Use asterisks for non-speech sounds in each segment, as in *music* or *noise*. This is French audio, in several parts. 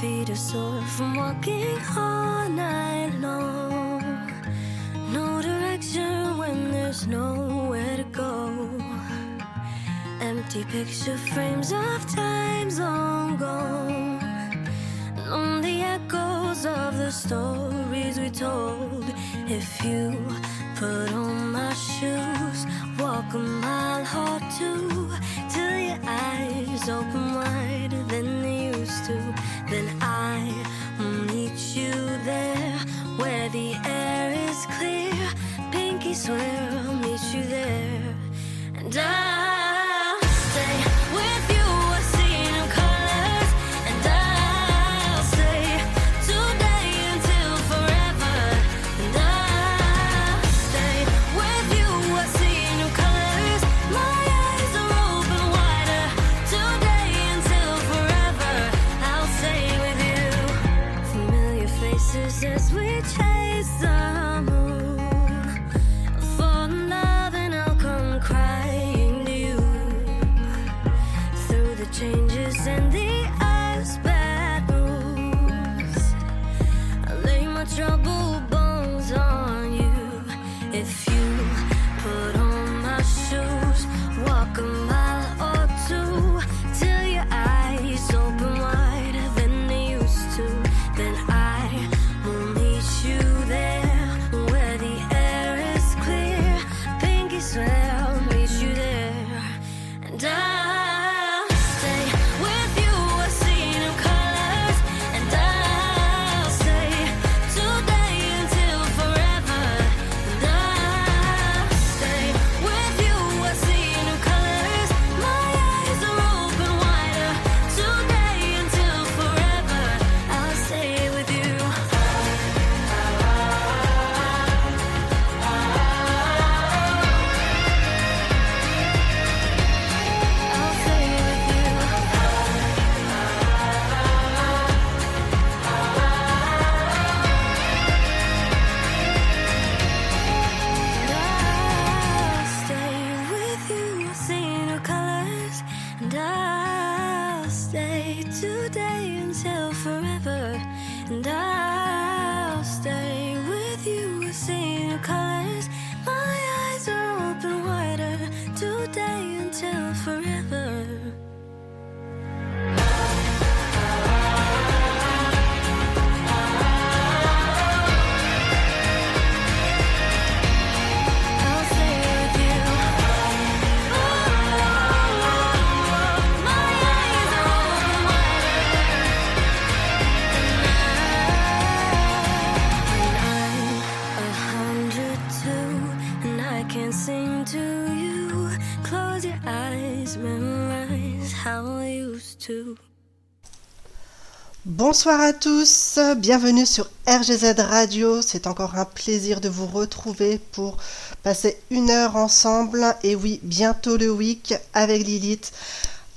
feet are sore from walking all night long. No direction when there's nowhere to go. Empty picture frames of times long gone. Lonely echoes of the stories we told. If you put on my shoes, walk a mile or two till your eyes open wider than they used to. Then I will meet you there where the air is clear. Pinky swear I'll meet you there. And I'll Bonsoir à tous, bienvenue sur RGZ Radio. C'est encore un plaisir de vous retrouver pour passer une heure ensemble. Et oui, bientôt le week avec Lilith.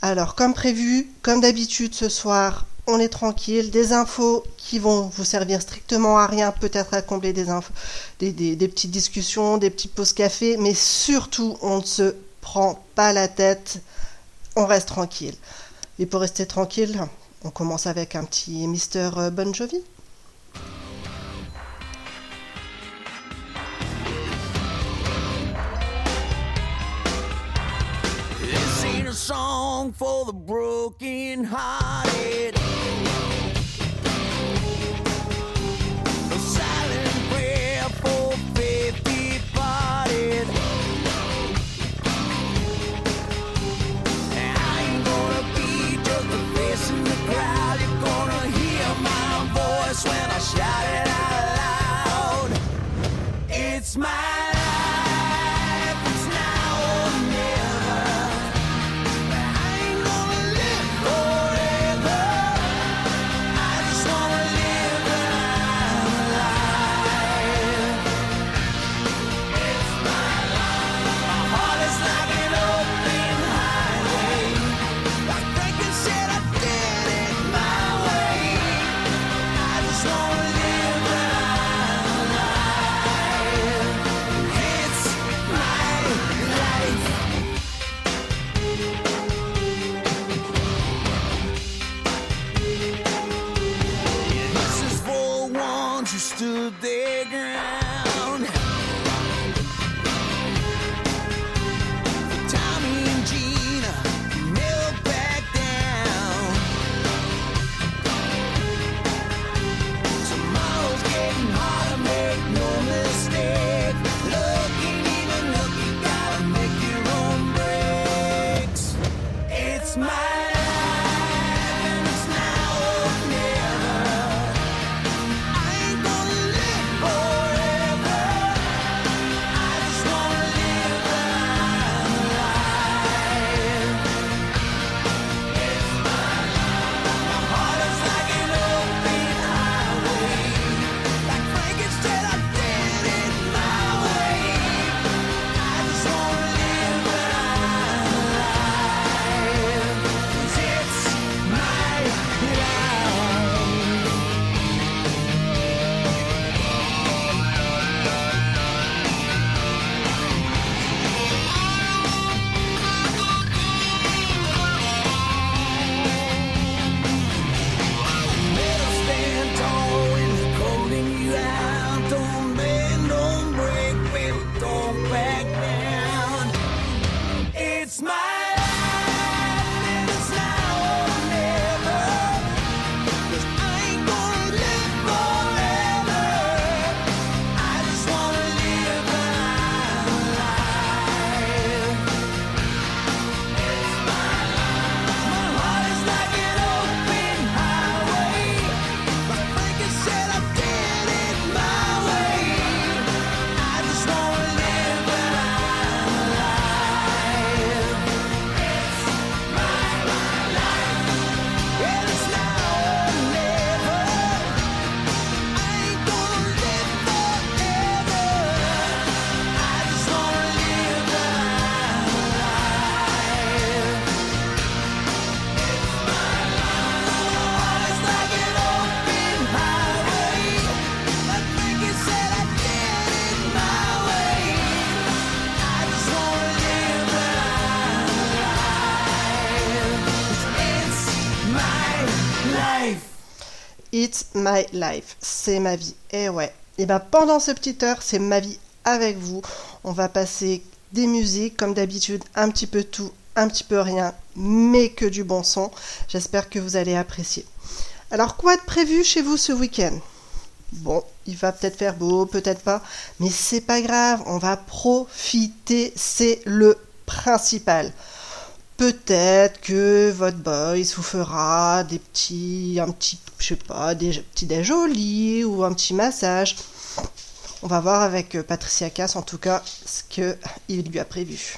Alors, comme prévu, comme d'habitude ce soir, on est tranquille. Des infos qui vont vous servir strictement à rien, peut-être à combler des, infos, des, des- des petites discussions, des petites pauses café, mais surtout, on ne se prend pas la tête. On reste tranquille. Et pour rester tranquille, on commence avec un petit Mister Bon Jovi. smile. My life. C'est ma vie. Et ouais. Et ben pendant ce petit heure, c'est ma vie avec vous. On va passer des musiques, comme d'habitude, un petit peu tout, un petit peu rien, mais que du bon son. J'espère que vous allez apprécier. Alors, quoi de prévu chez vous ce week-end? Bon, il va peut-être faire beau, peut-être pas, mais c'est pas grave, on va profiter, c'est le principal. Peut-être que votre boy vous fera des petits, un petit, je sais pas, des petits déj au lit ou un petit massage. On va voir avec euh, Patricia Cass en tout cas ce qu'il lui a prévu.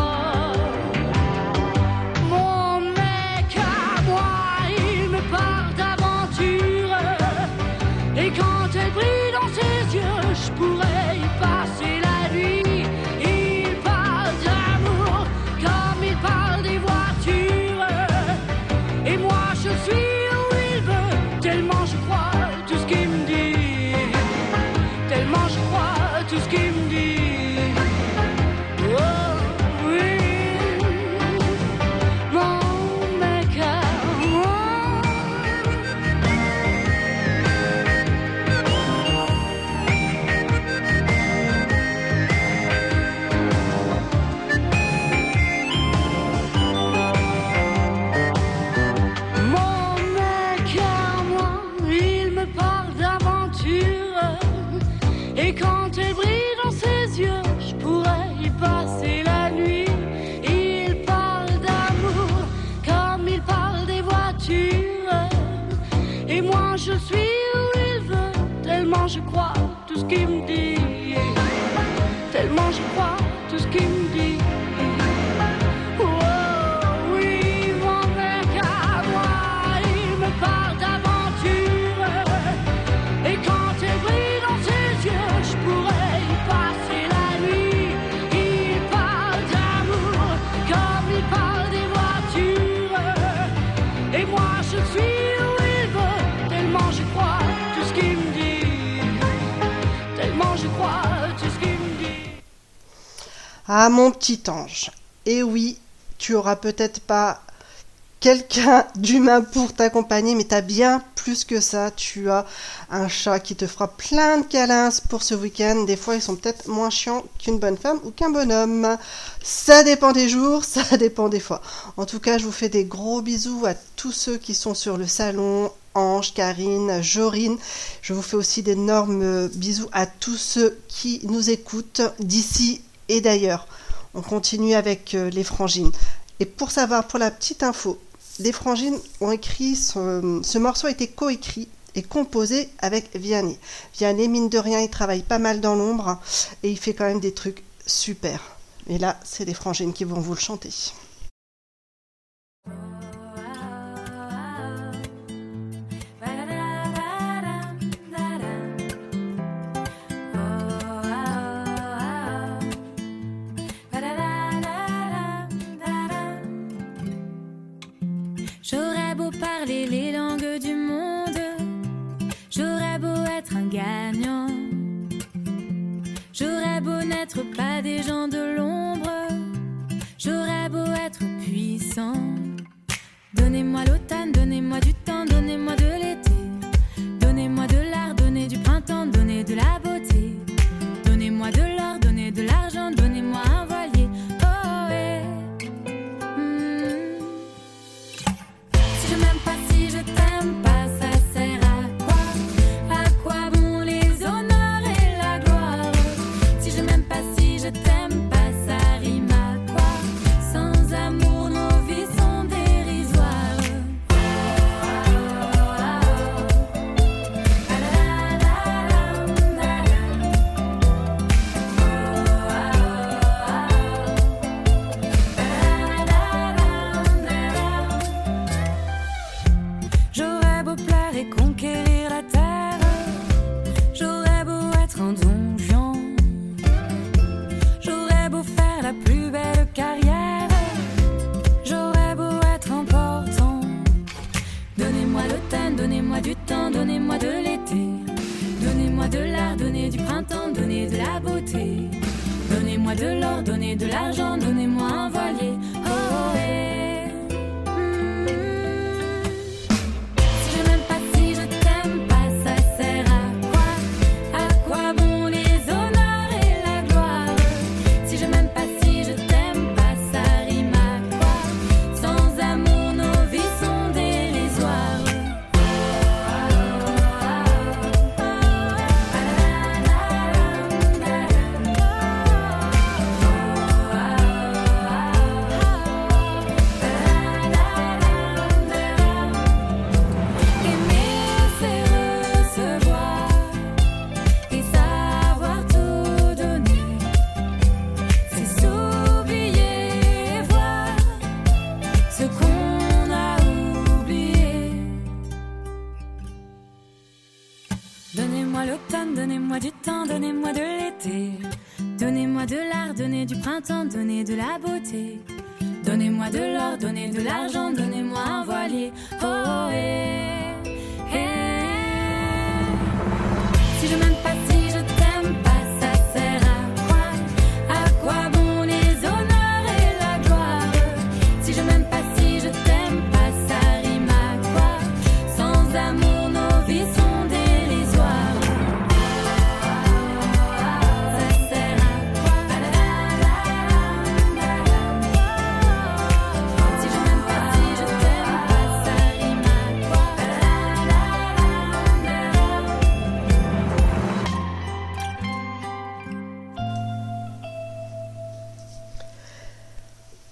Ah mon petit ange. Et oui, tu auras peut-être pas quelqu'un *laughs* d'humain pour t'accompagner, mais t'as bien plus que ça. Tu as un chat qui te fera plein de câlins pour ce week-end. Des fois, ils sont peut-être moins chiants qu'une bonne femme ou qu'un bonhomme. Ça dépend des jours, *laughs* ça dépend des fois. En tout cas, je vous fais des gros bisous à tous ceux qui sont sur le salon. Ange, Karine, Jorine. Je vous fais aussi d'énormes bisous à tous ceux qui nous écoutent d'ici et d'ailleurs. On continue avec euh, les frangines. Et pour savoir, pour la petite info, les frangines ont écrit, ce, ce morceau a été coécrit et composé avec Vianney. Vianney, mine de rien, il travaille pas mal dans l'ombre et il fait quand même des trucs super. Et là, c'est les frangines qui vont vous le chanter. Les langues du monde, j'aurais beau être un gagnant. J'aurais beau n'être pas des gens de l'ombre, j'aurais beau être puissant. Donnez-moi l'automne, donnez-moi du temps, donnez-moi de l'été. Donnez-moi de l'art, donnez du printemps, donnez de la beauté. Donnez-moi de l'or, donnez de l'argent, donnez-moi un printemps, donnez de la beauté. Donnez-moi de l'or, donnez de l'argent,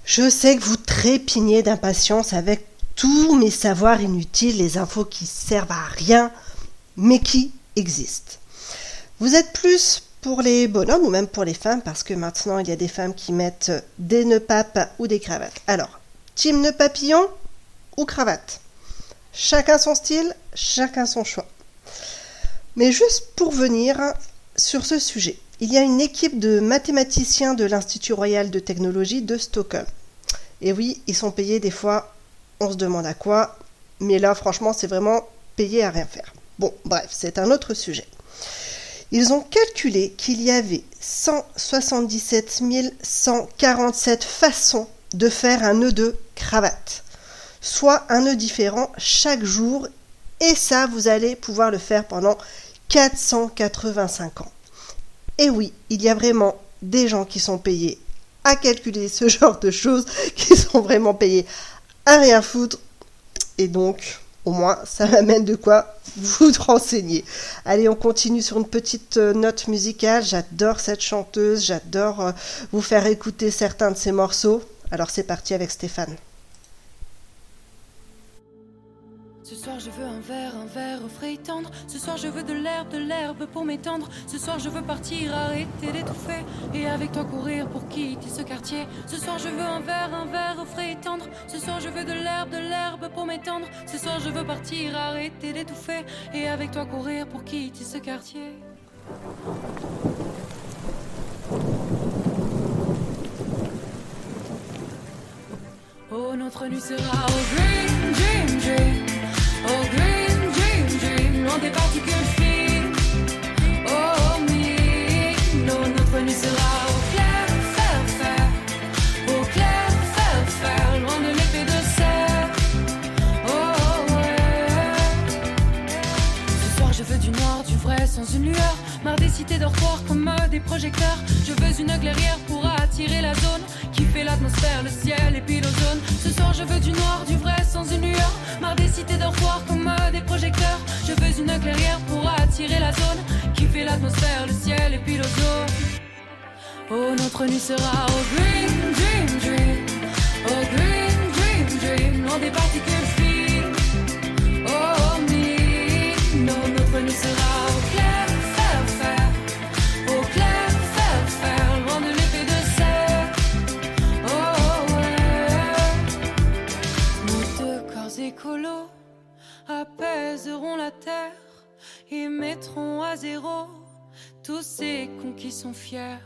Je sais que vous trépignez d'impatience avec tous mes savoirs inutiles, les infos qui servent à rien, mais qui existent. Vous êtes plus pour les bonhommes ou même pour les femmes, parce que maintenant il y a des femmes qui mettent des nœuds papes ou des cravates. Alors, team nœud papillon ou cravate? Chacun son style, chacun son choix. Mais juste pour venir sur ce sujet, il y a une équipe de mathématiciens de l'Institut royal de technologie de Stockholm. Et oui, ils sont payés des fois, on se demande à quoi, mais là franchement c'est vraiment payé à rien faire. Bon, bref, c'est un autre sujet. Ils ont calculé qu'il y avait 177 147 façons de faire un nœud de cravate, soit un nœud différent chaque jour, et ça vous allez pouvoir le faire pendant 485 ans. Et oui, il y a vraiment des gens qui sont payés à calculer ce *laughs* genre de choses, qui sont vraiment payés à rien foutre. Et donc, au moins, ça m'amène de quoi vous *laughs* renseigner. Allez, on continue sur une petite euh, note musicale. J'adore cette chanteuse, j'adore euh, vous faire écouter certains de ses morceaux. Alors c'est parti avec Stéphane. Soir je veux un verre, un verre frais et tendre. Ce soir je veux de l'herbe, de l'herbe pour m'étendre. Ce soir je veux partir, arrêter d'étouffer. Et avec toi courir pour quitter ce quartier. Ce soir je veux un verre, un verre frais et tendre. Ce soir je veux de l'herbe, de l'herbe pour m'étendre. Ce soir je veux partir, arrêter d'étouffer. Et avec toi courir pour quitter ce quartier. Oh, notre nuit sera au dream, dream. Dream, une lueur. Marre des cités dortoirs comme euh, des projecteurs. Je veux une clairière pour attirer la zone Qui fait l'atmosphère, le ciel et puis l'ozone Ce soir je veux du noir, du vrai sans une lueur. Marre des cités dortoirs comme euh, des projecteurs Je veux une clairière pour attirer la zone Qui fait l'atmosphère, le ciel et puis l'ozone Oh notre nuit sera au green, dream, dream Oh green, dream, dream Loin des particules fines. Oh, me, non, notre nuit sera apaiseront la terre et mettront à zéro tous ces cons qui sont fiers.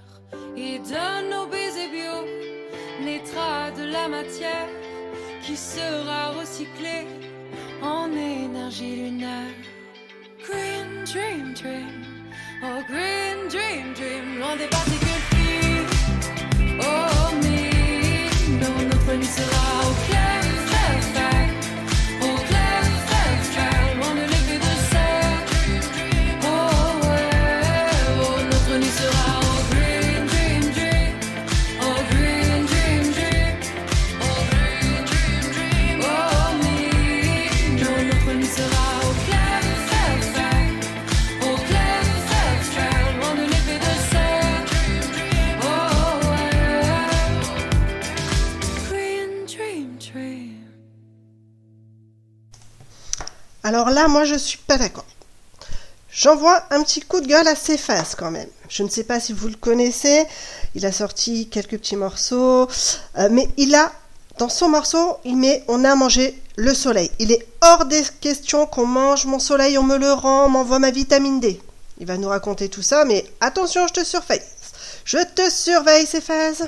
Et de nos baisers bio naîtra de la matière qui sera recyclée en énergie lunaire. Green dream dream, oh green dream dream, loin des particules fines. Oh me, non, notre nuit sera au clair, Alors là, moi, je suis pas d'accord. J'envoie un petit coup de gueule à Cephas quand même. Je ne sais pas si vous le connaissez. Il a sorti quelques petits morceaux, euh, mais il a dans son morceau, il met "On a mangé le soleil". Il est hors des questions qu'on mange mon soleil, on me le rend, on m'envoie ma vitamine D. Il va nous raconter tout ça, mais attention, je te surveille. Je te surveille, Cephas.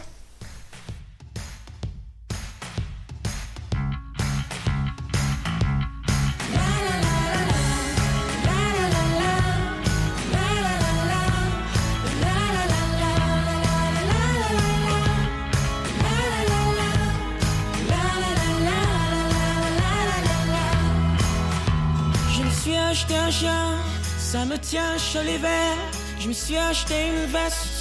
Ça me tient chaud l'hiver. Je me suis acheté une veste,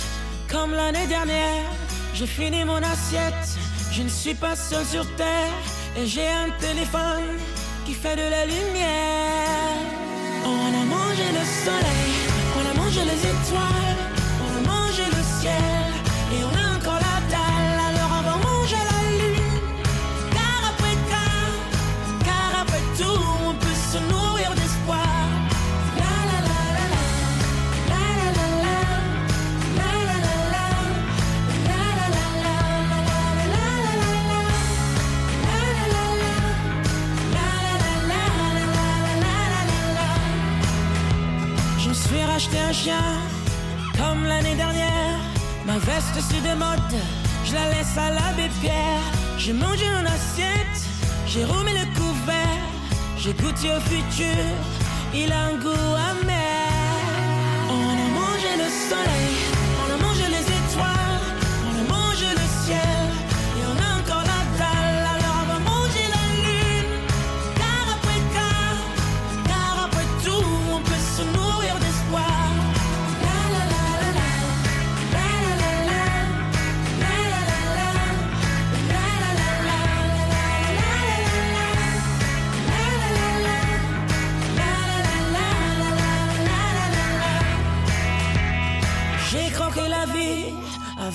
comme l'année dernière. J'ai fini mon assiette, je ne suis pas seul sur terre. Et j'ai un téléphone qui fait de la lumière. On a mangé le soleil, on a mangé les étoiles, on a mangé le ciel. Racheté un chien, comme l'année dernière. Ma veste c'est de mode, je la laisse à l'abbé Pierre. J'ai mangé une assiette, j'ai remis le couvert. J'ai goûté au futur, il a un goût amer.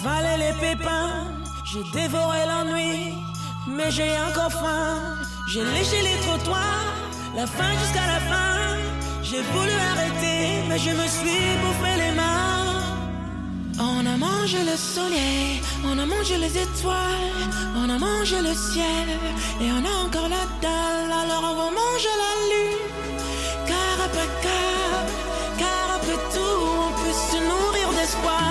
Avalé les pépins, j'ai dévoré l'ennui, mais j'ai encore faim. J'ai léché les trottoirs, la fin jusqu'à la fin. J'ai voulu arrêter, mais je me suis bouffé les mains. On a mangé le soleil, on a mangé les étoiles, on a mangé le ciel, et on a encore la dalle, alors on va manger la lune. Car après car, car après tout, on peut se nourrir d'espoir.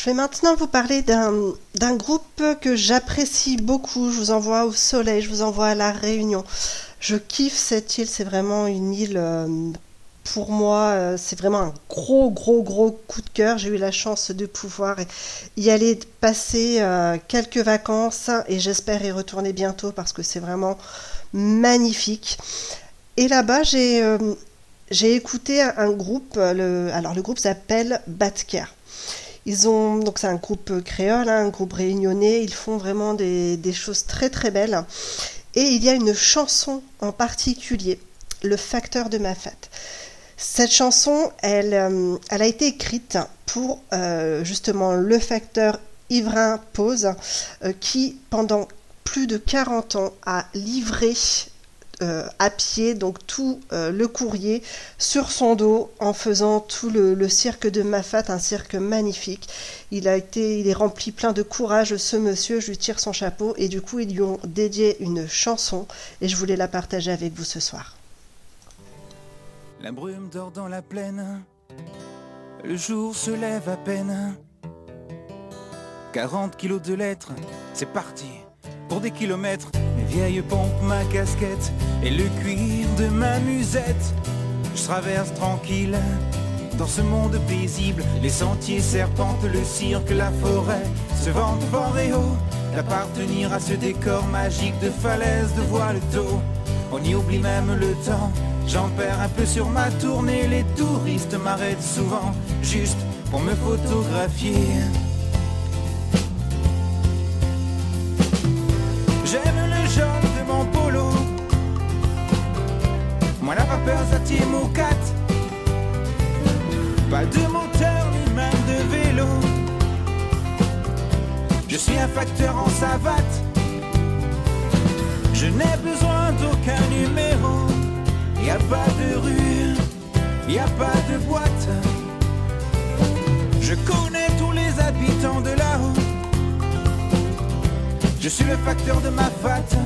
Je vais maintenant vous parler d'un groupe que j'apprécie beaucoup. Je vous envoie au soleil, je vous envoie à la Réunion. Je kiffe cette île, c'est vraiment une île, euh, pour moi, euh, c'est vraiment un gros, gros, gros coup de cœur. J'ai eu la chance de pouvoir y aller passer euh, quelques vacances et j'espère y retourner bientôt parce que c'est vraiment magnifique. Et là-bas, j'ai écouté un, groupe, alors le groupe s'appelle Batker. Ils ont donc c'est un groupe créole, hein, un groupe réunionnais. Ils font vraiment des, des choses très très belles. Et il y a une chanson en particulier, Le facteur de ma fête. Cette chanson, elle, euh, elle a été écrite pour euh, justement le facteur Ivrin Pose, euh, qui pendant plus de 40 ans a livré euh, à pied donc tout euh, le courrier sur son dos en faisant tout le, cirque de Mafat, un cirque magnifique. Il a été, il est rempli plein de courage ce monsieur, je lui tire son chapeau et du coup ils lui ont dédié une chanson et je voulais la partager avec vous ce soir. La brume dort dans la plaine, le jour se lève à peine. 40 kilos de lettres, c'est parti pour des kilomètres. Mes vieilles pompes, ma casquette et le cuir de ma musette. Je traverse tranquille dans ce monde paisible. Les sentiers serpentent, le cirque, la forêt se vendent fort et haut d'appartenir à ce décor magique de falaise, de voile d'eau. On y oublie même le temps. J'en perds un peu sur ma tournée. Les touristes m'arrêtent souvent juste pour me photographier. Moi la vapeur Zati Moukat. Pas de moteur ni même de vélo. Je suis un facteur en savate. Je n'ai besoin d'aucun numéro. Y a pas de rue, y a pas de boîte. Je connais tous les habitants de là-haut. Je suis le facteur de ma fate.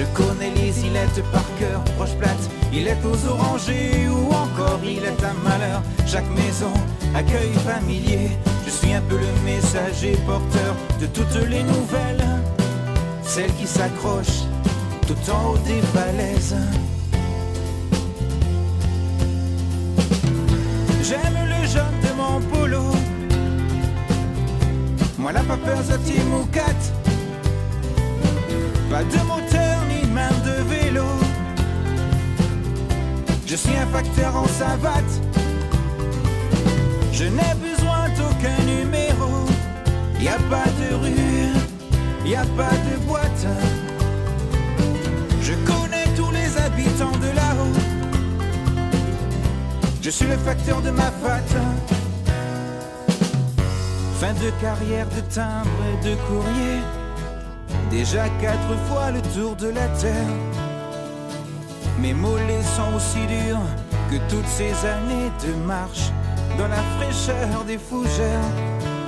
Je connais les îlettes par cœur, proche plate, il est aux orangers ou encore est un malheur. Chaque maison, accueil familier, je suis un peu le messager porteur de toutes les nouvelles, celles qui s'accrochent tout en haut des falaises. J'aime le jaune de mon polo, moi la vapeur Zati Moukat. Pas de moteur ni même de vélo. Je suis un facteur en savate. Je n'ai besoin d'aucun numéro. Y a pas de rue, y a pas de boîte. Je connais tous les habitants de là-haut. Je suis le facteur de ma fate. Fin de carrière de timbre et de courrier. Déjà quatre fois le tour de la terre. Mes mollets sont aussi durs que toutes ces années de marche. Dans la fraîcheur des fougères,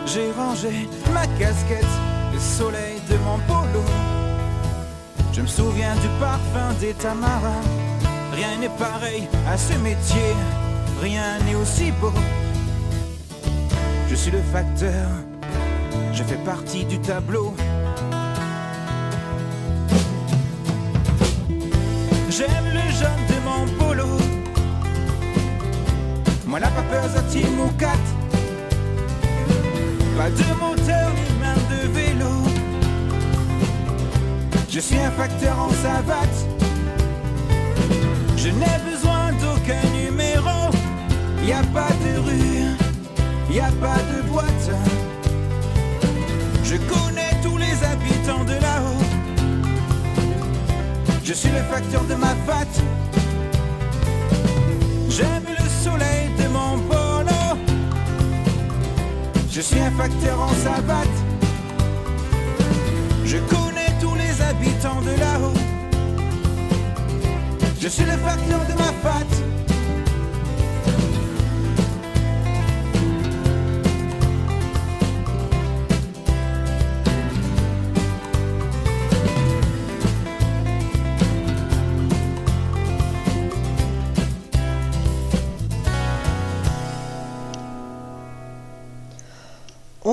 j'ai rangé ma casquette, le soleil de mon polo. Je me souviens du parfum des tamarins. Rien n'est pareil à ce métier, rien n'est aussi beau. Je suis le facteur, je fais partie du tableau. J'aime le jaune de mon polo. Moi la vapeur Zati Moukat. Pas de moteur ni même de vélo. Je suis un facteur en savate. Je n'ai besoin d'aucun numéro. Y a pas de rue, y a pas de Suis le facteur de ma fat. J'aime le soleil de mon polo. Je suis un facteur en savate. Je connais tous les habitants de là-haut. Je suis le facteur de ma fat.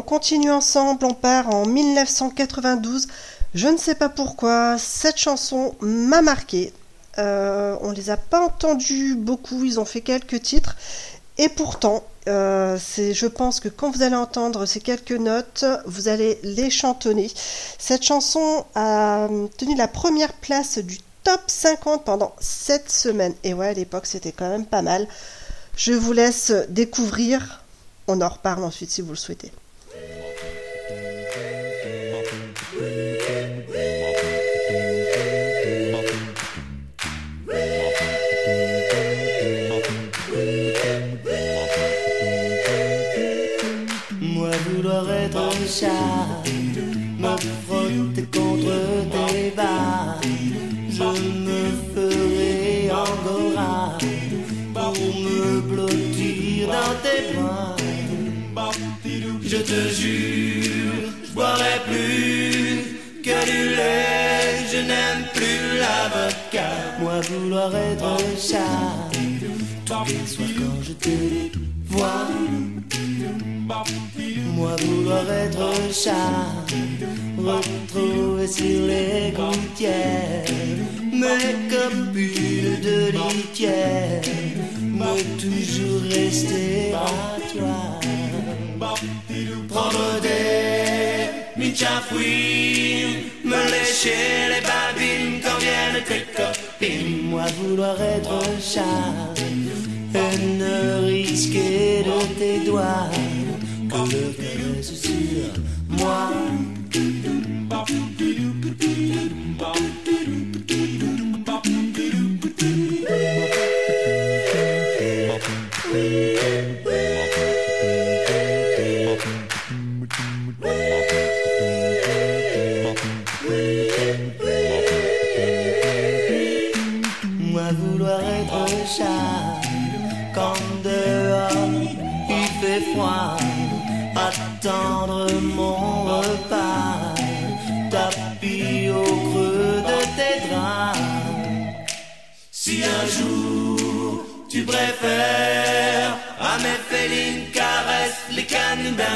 Continue ensemble, on part en 1992. Je ne sais pas pourquoi, cette chanson m'a marqué. Euh, on les a pas entendus beaucoup, ils ont fait quelques titres. Et pourtant, euh, je pense que quand vous allez entendre ces quelques notes, vous allez les chantonner. Cette chanson a tenu la première place du top 50 pendant 7 semaines. Et ouais, à l'époque, c'était quand même pas mal. Je vous laisse découvrir. On en reparle ensuite si vous le souhaitez. Chat, me frotter contre tes bas, je me ferai angora pour me blottir dans tes bras. Je te jure, je boirai plus que du lait, je n'aime plus l'avocat. Moi vouloir être chat, les soirs quand je te vois. Moi vouloir être chat, retrouver sur les gouttières mes copines de litière, me toujours rester à toi. Prendre des michafouines, me lécher les babines quand viennent tes copines. Moi vouloir être chat, et ne risquer de tes doigts que le sur moi. Moi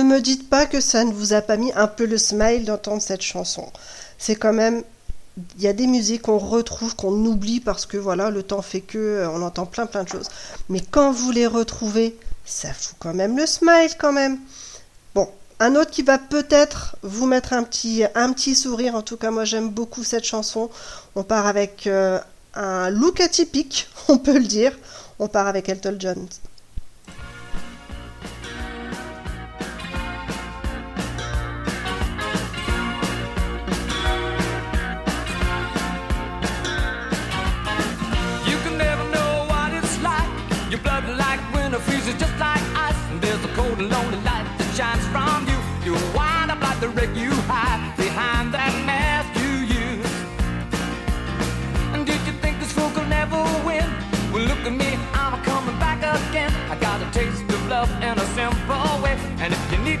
Ne me dites pas que ça ne vous a pas mis un peu le smile d'entendre cette chanson. C'est quand même. Il y a des musiques qu'on retrouve, qu'on oublie parce que voilà, le temps fait que euh, on entend plein plein de choses. Mais quand vous les retrouvez, ça fout quand même le smile quand même. Bon, un autre qui va peut-être vous mettre un petit, un petit sourire. En tout cas, moi j'aime beaucoup cette chanson. On part avec euh, un look atypique, *laughs* on peut le dire. On part avec Elton John.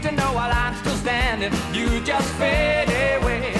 to know while I'm still standing. You just fade away.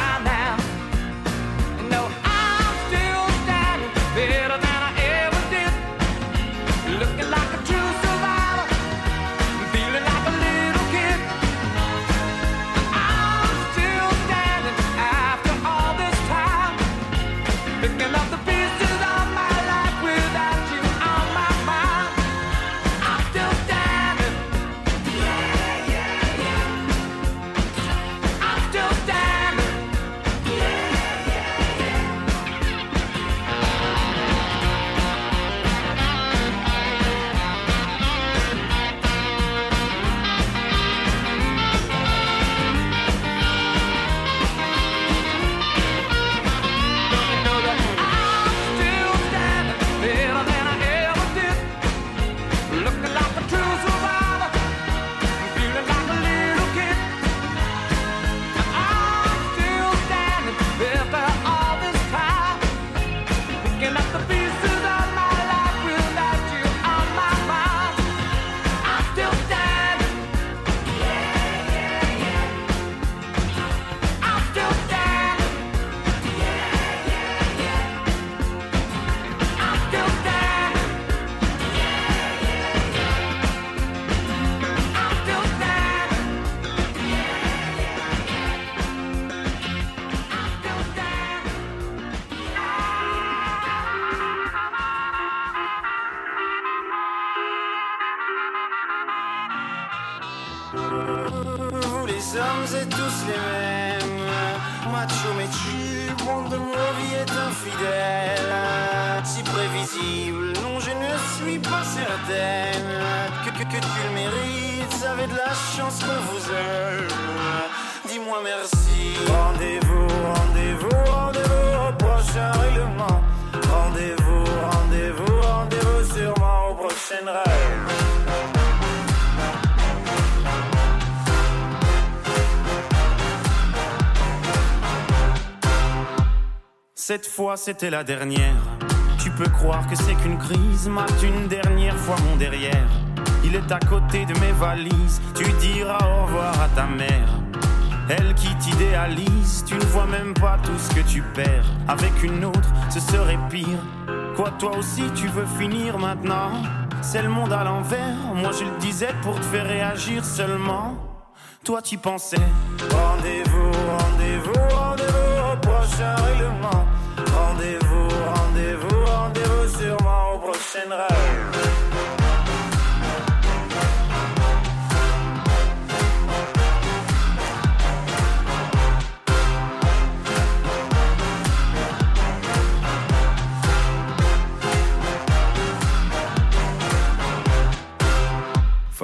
Cette fois c'était la dernière. Tu peux croire que c'est qu'une crise, mate une dernière fois mon derrière. Il est à côté de mes valises, tu diras au revoir à ta mère. Elle qui t'idéalise, tu ne vois même pas tout ce que tu perds. Avec une autre, ce serait pire. Quoi, toi aussi, tu veux finir maintenant? C'est le monde à l'envers, moi je le disais pour te faire réagir seulement. Toi, tu pensais. Rendez-vous, rendez-vous, rendez-vous au prochain règlement. Rendez-vous, rendez-vous, rendez-vous sûrement au prochain rêve.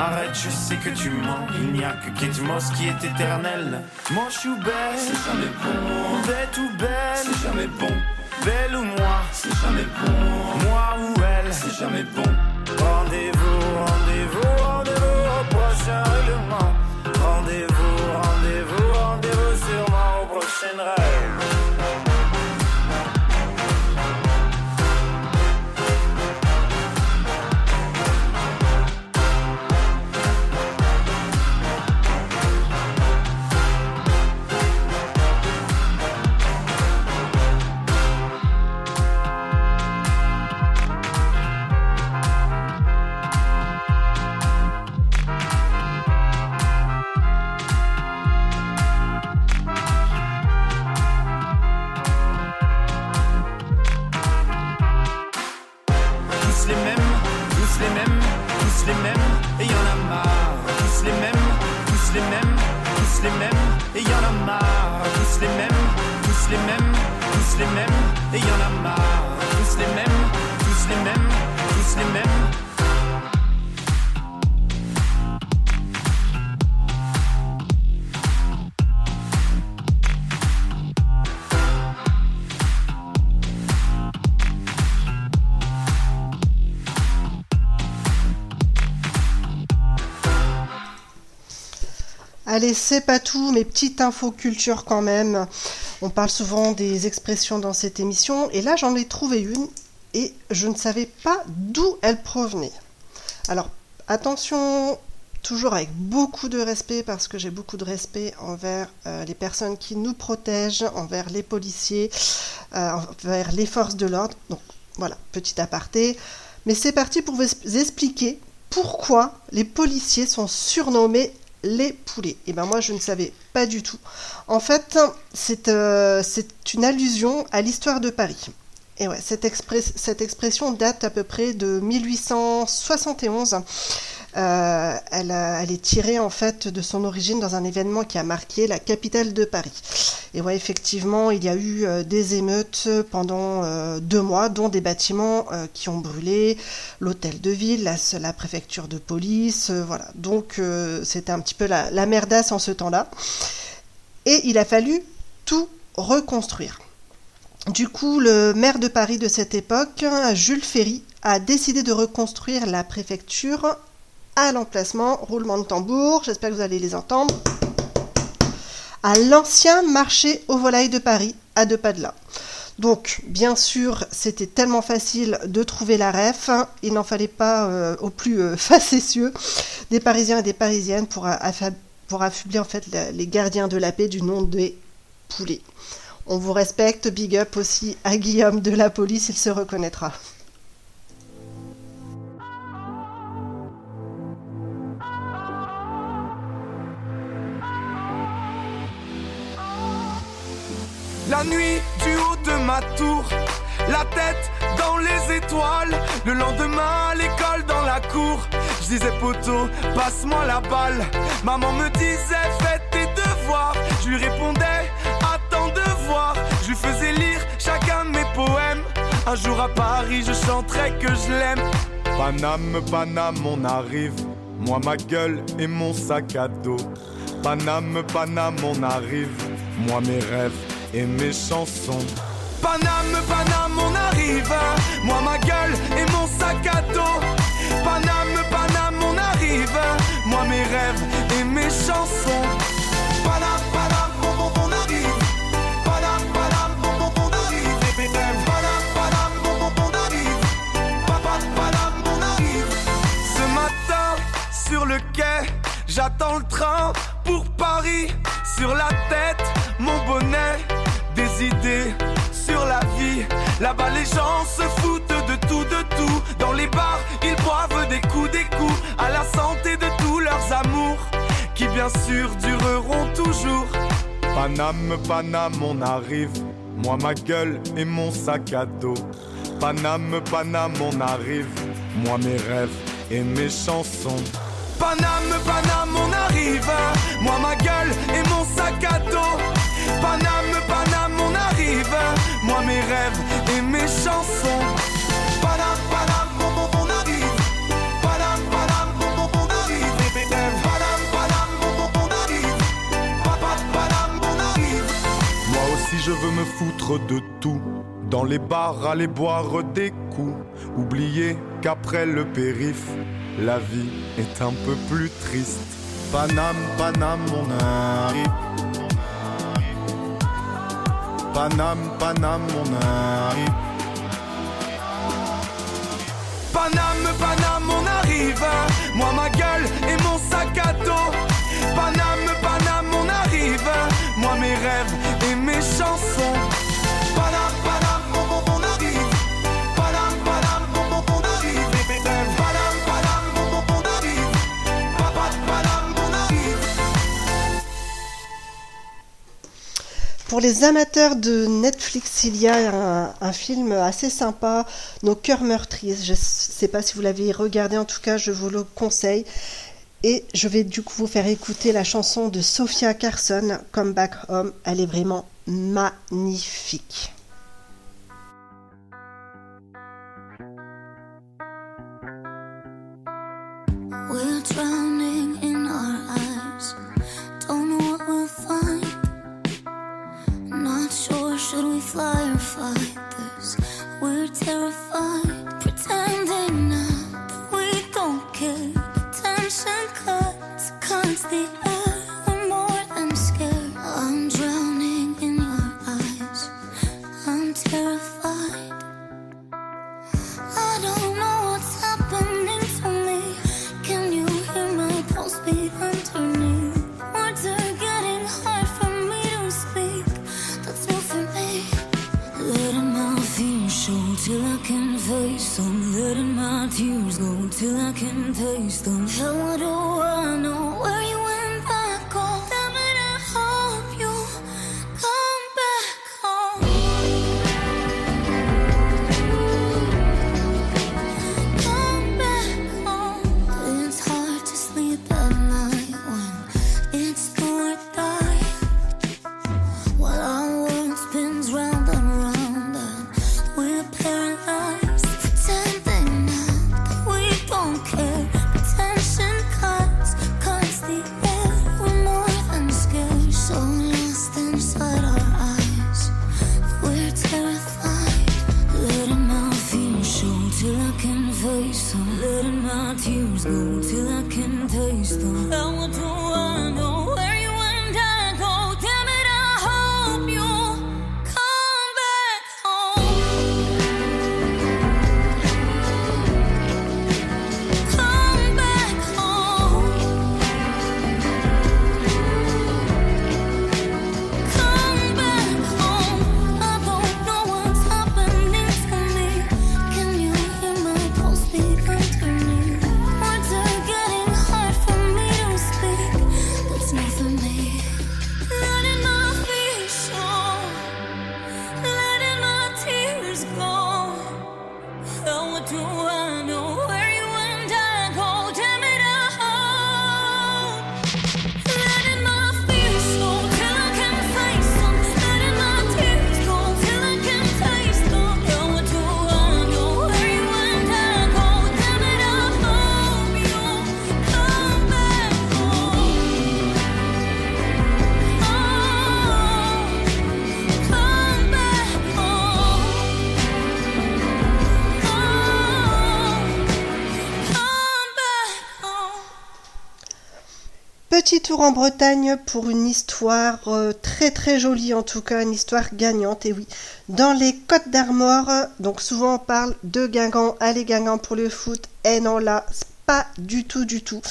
Arrête, je sais que tu mens. Il n'y a que Kate Moss qui est éternel. Moche ou belle, c'est jamais bon. Bête ou belle, c'est jamais bon. Belle ou moi, c'est jamais bon. Moi ou elle, c'est jamais bon. Rendez-vous, rendez-vous, rendez-vous au prochain règlement. Rendez-vous, rendez-vous, rendez-vous sûrement au prochain rêve. Allez, c'est pas tout, mais petite info culture quand même. On parle souvent des expressions dans cette émission, et là j'en ai trouvé une, et je ne savais pas d'où elle provenait. Alors, attention, toujours avec beaucoup de respect, parce que j'ai beaucoup de respect envers euh, les personnes qui nous protègent, envers les policiers, euh, envers les forces de l'ordre. Donc voilà, petit aparté. Mais c'est parti pour vous expliquer pourquoi les policiers sont surnommés les poulets. Et ben moi je ne savais pas du tout. En fait, c'est euh, une allusion à l'histoire de Paris. Et ouais, cette, cette expression date à peu près de 1871. Euh, elle, est tirée en fait de son origine dans un événement qui a marqué la capitale de Paris. Et ouais, effectivement, il y a eu euh, des émeutes pendant euh, deux mois, dont des bâtiments qui ont brûlé, l'hôtel de ville, la, préfecture de police, voilà. Donc c'était un petit peu la, la merdasse en ce temps-là. Et il a fallu tout reconstruire. Du coup, le maire de Paris de cette époque, Jules Ferry, a décidé de reconstruire la préfecture à l'emplacement, roulement de tambour, j'espère que vous allez les entendre, à l'ancien marché aux volailles de Paris, à deux pas de là. Donc, bien sûr, c'était tellement facile de trouver la ref, il n'en fallait pas euh, au plus euh, *laughs* facétieux des Parisiens et des Parisiennes pour, affubler en fait les gardiens de la paix du nom des poulets. On vous respecte, big up aussi à Guillaume de la police, il se reconnaîtra. La nuit du haut de ma tour, la tête dans les étoiles. Le lendemain, à l'école dans la cour. Je disais poteau, passe-moi la balle. Maman me disait fais tes devoirs. Je lui répondais attends de voir. Je lui faisais lire chacun de mes poèmes. Un jour à Paris, je chanterai que je l'aime. Paname, Paname, on arrive. Moi, ma gueule et mon sac à dos. Paname, Paname, on arrive. Moi, mes rêves et mes chansons. Paname, Paname, on arrive. Moi, ma gueule et mon sac à dos. Paname, Paname, on arrive. Moi, mes rêves et mes chansons. Paname, Paname, on, on, on arrive. Paname, Paname, on, on, on arrive. Paname, Paname, on, on, on arrive. Papa, Paname, on arrive. Ce matin, sur le quai, j'attends le train pour Paris. Sur la tête, mon bonnet, des idées sur la vie. Là-bas, les gens se foutent de tout, de tout. Dans les bars, ils boivent des coups, des coups. À la santé de tous leurs amours, qui bien sûr dureront toujours. Paname, Paname, on arrive. Moi, ma gueule et mon sac à dos. Paname, Paname, on arrive. Moi, mes rêves et mes chansons. Paname, Paname, on arrive. Moi, ma gueule et mon sac à dos. Paname, Paname, on arrive. Moi, mes rêves et mes chansons. Paname, Paname, on, on, on arrive. Paname, Paname, on, on, on arrive. Paname, Paname, on, on, on arrive. Papa, Paname, on arrive. Moi aussi je veux me foutre de tout. Dans les bars, aller boire des coups. Oublier qu'après le périph, la vie est un peu plus triste. Paname, Paname, on arrive. Paname, Paname, on arrive. Paname, Paname, on arrive. Moi, ma gueule et mon sac à dos. Paname, Paname, on arrive. Moi, mes rêves et mes chansons. Pour les amateurs de Netflix, il y a un, film assez sympa, Nos cœurs meurtris. Je ne sais pas si vous l'avez regardé, en tout cas, je vous le conseille. Et je vais du coup vous faire écouter la chanson de Sophia Carson, Come Back Home. Elle est vraiment magnifique. Should we fly or fight this. We're terrified, pretending that we don't care. Tension cuts, cuts the air. Petit tour en Bretagne pour une histoire euh, très très jolie en tout cas, une histoire gagnante. Et oui, dans les Côtes d'Armor, donc souvent on parle de Guingamp, allez Guingamp pour le foot. Et non là, pas du tout du tout.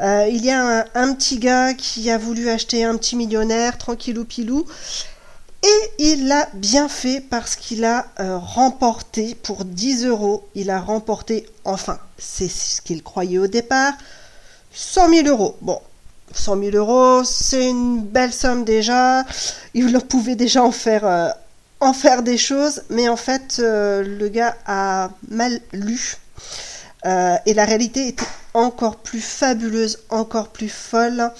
Euh, il y a un, un petit gars qui a voulu acheter un petit millionnaire, tranquillou pilou. Et il l'a bien fait parce qu'il a euh, remporté pour 10 euros, il a remporté, enfin, c'est ce qu'il croyait au départ, 100 000 euros. Bon, 100 000 euros, c'est une belle somme déjà. Il pouvait déjà en faire, euh, en faire des choses, mais en fait, euh, le gars a mal lu. Euh, et la réalité était encore plus fabuleuse, encore plus folle.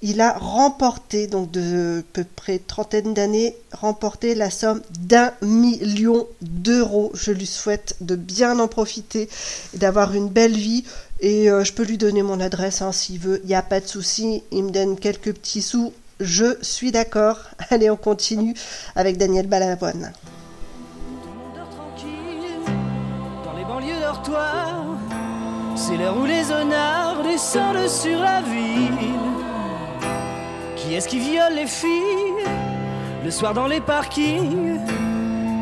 Il a remporté, donc de peu près trentaine d'années, remporté la somme d'un million d'euros. Je lui souhaite de bien en profiter, et d'avoir une belle vie. Et euh, je peux lui donner mon adresse hein, s'il veut, il n'y a pas de souci. Il me donne quelques petits sous, je suis d'accord. *laughs* Allez, on continue avec Daniel Balavoine. dans les banlieues dortoirs. C'est l'heure où les honnards descendent sur la ville. Qui est-ce qui viole les filles le soir dans les parkings?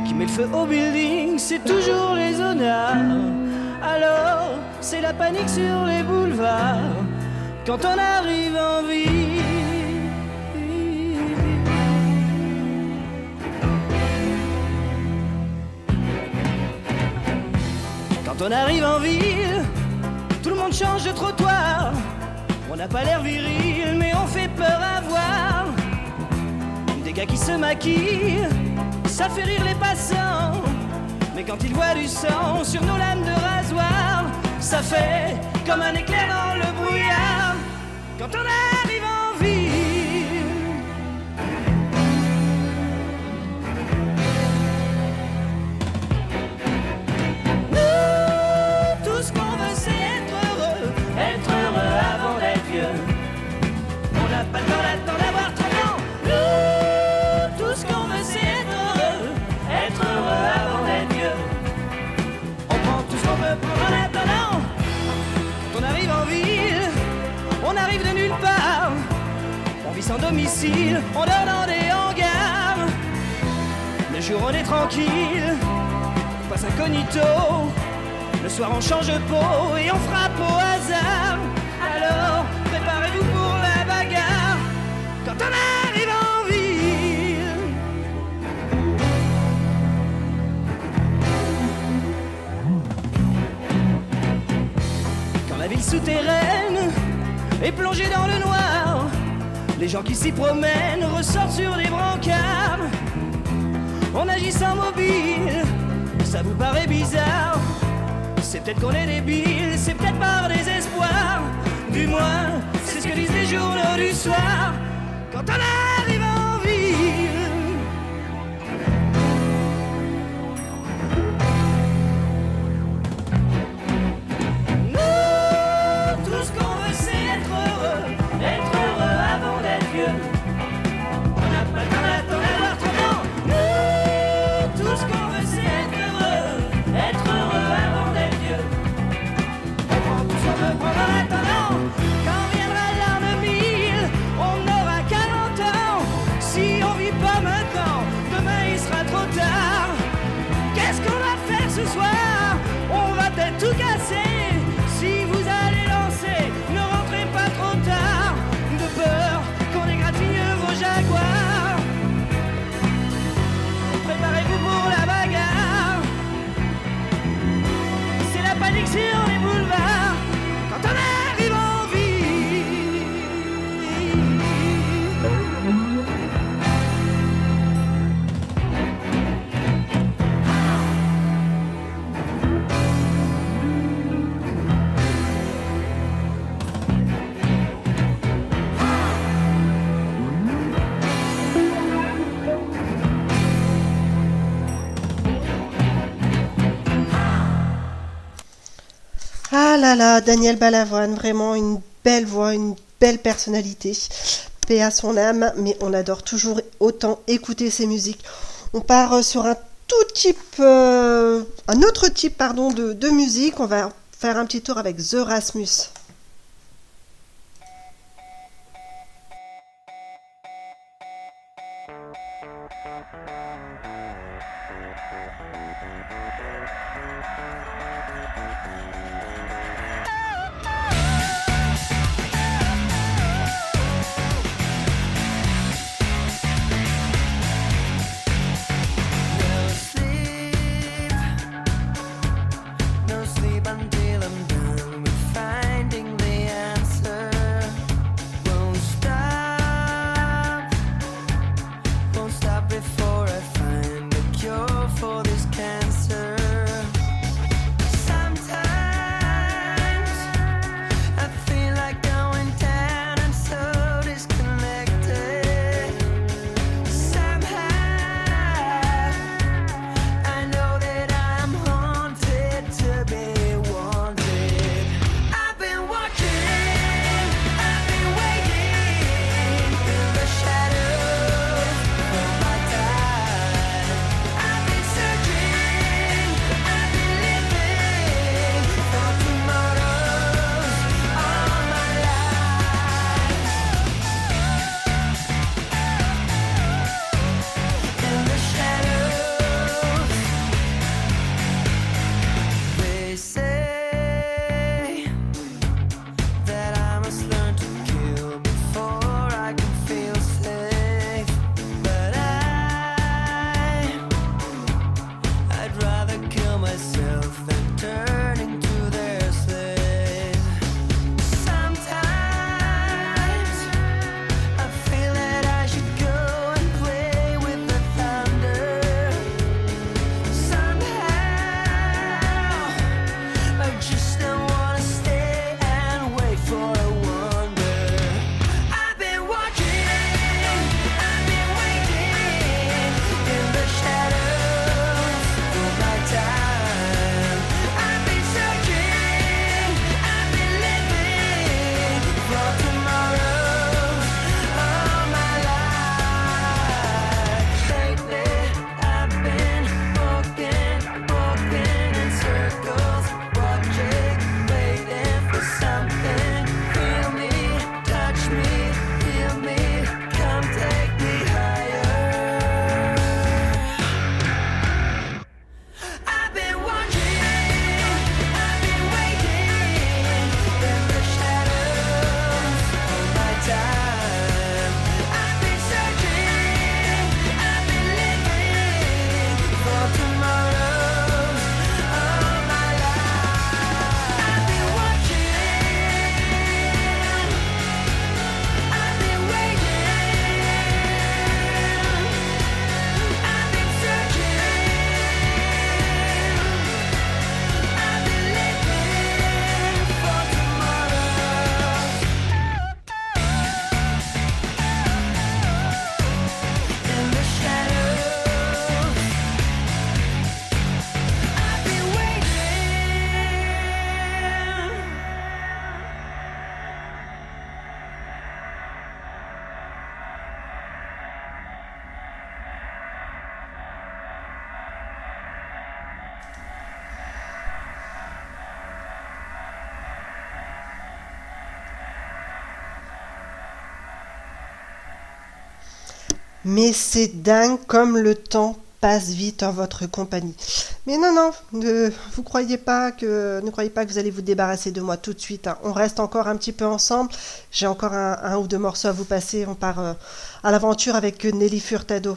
Qui met le feu au building C'est toujours les honnards. Alors, c'est la panique sur les boulevards quand on arrive en ville. Quand on arrive en ville, tout le monde change de trottoir. On n'a pas l'air viril, mais on fait peur à voir. Dès gars qui se maquillent, ça fait rire les passants. Mais quand ils voient du sang sur nos lames de rasoir, ça fait comme un éclair dans le brouillard. Quand on arrive sans domicile, on dans des hangars. Le jour on est tranquille, on passe incognito. Le soir on change de peau et on frappe au hasard. Alors préparez-vous pour la bagarre. Quand on arrive en ville. Quand la ville souterraine est plongée dans le noir, les gens qui s'y promènent ressortent sur des brancards. On agit sans mobile, ça vous paraît bizarre. C'est peut-être qu'on est débile, c'est peut-être par désespoir. Du moins, c'est ce que disent les journaux du soir. Quand on arrive là Daniel Balavoine, vraiment une belle voix, une belle personnalité. Paix à son âme, mais on adore toujours autant écouter ses musiques. On part euh, sur un tout type, euh, un autre type pardon de, de musique. On va faire un petit tour avec The Rasmus. Mais c'est dingue comme le temps passe vite en votre compagnie. Mais non, non, ne vous croyez pas que ne croyez pas que vous allez vous débarrasser de moi tout de suite. hein. On reste encore un petit peu ensemble. J'ai encore un, ou deux morceaux à vous passer. On part euh, à l'aventure avec Nelly Furtado.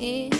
it.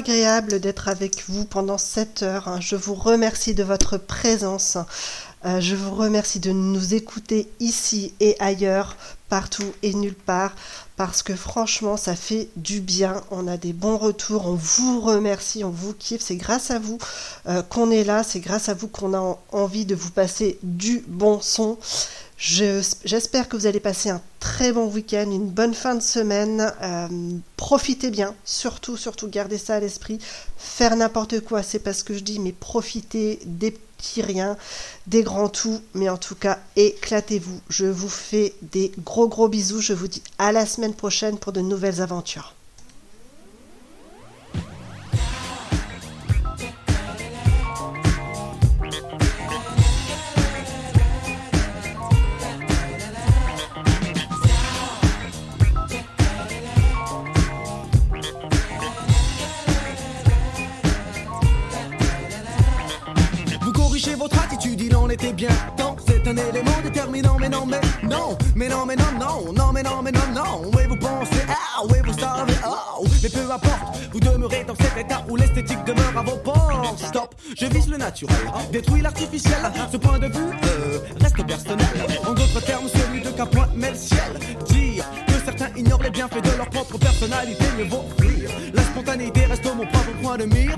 Agréable d'être avec vous pendant cette heure. hein. Je vous remercie de votre présence. Euh, je vous remercie de nous écouter ici et ailleurs, partout et nulle part, parce que franchement, ça fait du bien. On a des bons retours. On vous remercie, on vous kiffe. C'est grâce à vous euh, qu'on est là. C'est grâce à vous qu'on a en- envie de vous passer du bon son. Je- J'espère que vous allez passer un très bon week-end, une bonne fin de semaine. Euh, profitez bien, surtout, surtout, gardez ça à l'esprit. Faire n'importe quoi, c'est pas ce que je dis, mais profitez des petits riens, des grands tout, mais en tout cas, éclatez-vous. Je vous fais des gros gros bisous. Je vous dis à la semaine prochaine pour de nouvelles aventures. C'est un élément déterminant, mais non, mais non, mais non, mais non, non, non, mais non, mais non, non. Oui, vous pensez, ah, oui, vous savez, oh, mais peu importe, vous demeurez dans cet état où l'esthétique demeure à vos portes. Stop, je vise le naturel, détruis l'artificiel. Ce point de vue euh, reste personnel. En d'autres termes, celui de qu'un point met le ciel. Dire que certains ignorent les bienfaits de leur propre personnalité, mieux vaut fuir. La spontanéité reste mon propre point de mire.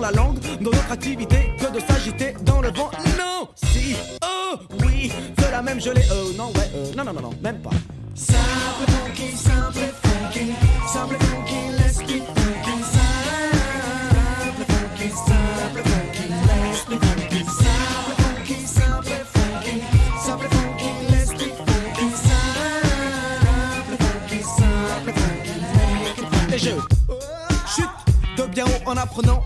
La langue, dans notre activité, que de s'agiter dans le vent. Non, si, oh, oui, cela même je l'ai, euh, non, ouais, euh, non, non, non, non, même pas. Simple funky, simple funky, simple funky, let's be funky. Simple funky, simple funky, let's be funky. Simple funky, simple funky, simple funky, let's be funky. Simple funky, simple funky, make it funky. Et je chute de bien haut en apprenant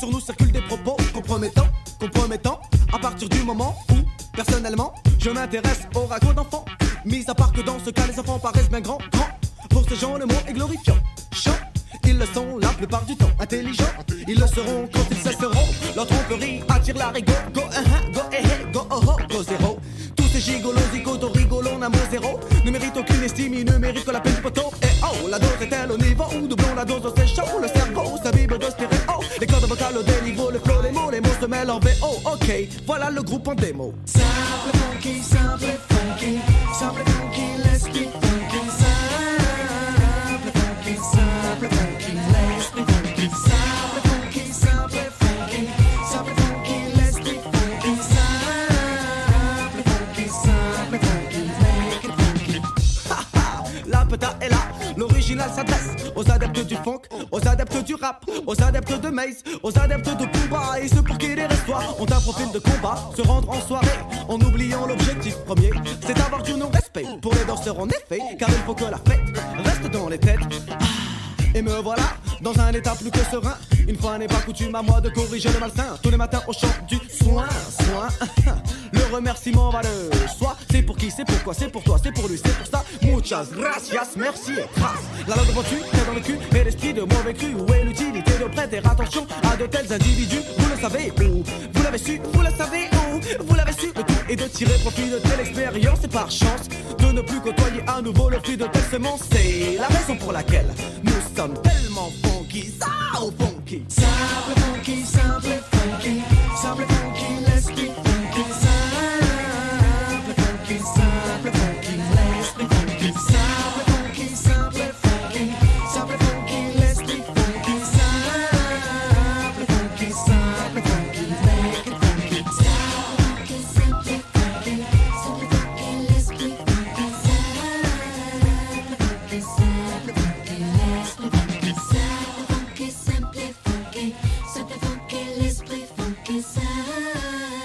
sur nous circulent des propos compromettants, compromettants. À partir du moment où, personnellement, je m'intéresse au ragot d'enfants. Mis à part que dans ce cas, les enfants paraissent bien grands, grands. Pour ces gens, le mot est glorifiant. Chant, ils le sont la plupart du temps. Intelligents, ils le seront quand ils cesseront. Leur tromperie attire la rigo. Go, uh go, eh, eh, go, oh, oh, go, zéro. Tous ces gigolos, zigotos, rigolos, mot zéro. Ne méritent aucune estime, ils ne méritent que la peine du poteau. Et oh, la dose est-elle au niveau où doublons la dose, c'est Au déniveau, le flow, les mots, les mots se mêlent en VO. Ok, voilà le groupe en démo. Simple funky, simple aux adeptes de Maze, aux adeptes de Pumba et ceux pour qui les restoirs ont un profil de combat, se rendre en soirée en oubliant l'objectif premier, c'est d'avoir du non-respect pour les danseurs en effet, car il faut que la fête reste dans les têtes. Ah, Et me voilà dans un état plus que serein. Une fois n'est pas coutume à moi de corriger le malsain. Tous les matins au chant du soin, soin. *laughs* Le remerciement va de soi. Qui, c'est pourquoi, c'est pour toi, c'est pour lui, c'est pour ça. Muchas gracias, merci et trace. La langue devant tu, t'es dans le cul, et l'esprit de mauvais cru. Où est l'utilité de prêter attention à de tels individus? Vous le savez où? Vous l'avez su, vous le savez où? Vous l'avez su, le tout est de tirer profit de telle expérience et par chance de ne plus côtoyer à nouveau le fruit de telle semence. C'est la raison pour laquelle nous sommes tellement funky, ça au. Simple